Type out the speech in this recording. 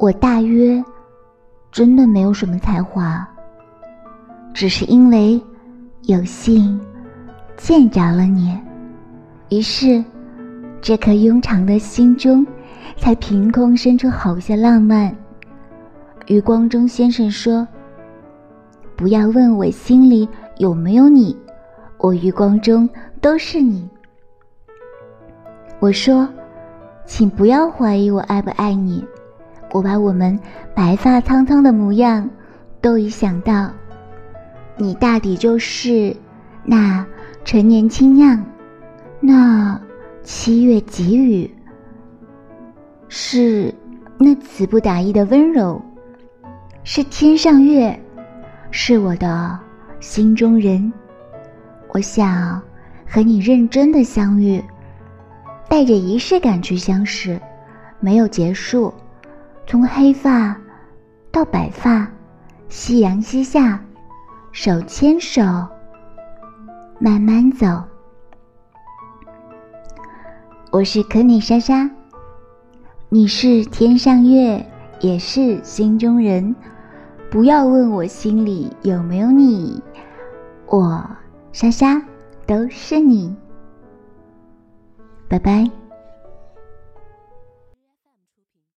我大约真的没有什么才华，只是因为有幸见着了你，于是这颗庸常的心中才凭空生出好些浪漫。余光中先生说：“不要问我心里有没有你，我余光中都是你。”我说：“请不要怀疑我爱不爱你，我把我们白发苍苍的模样都已想到，你大抵就是那陈年清酿，那七月急雨，是那词不达意的温柔。”是天上月，是我的心中人。我想和你认真的相遇，带着仪式感去相识，没有结束。从黑发到白发，夕阳西下，手牵手，慢慢走。我是可妮莎莎，你是天上月。也是心中人，不要问我心里有没有你，我莎莎都是你。拜拜。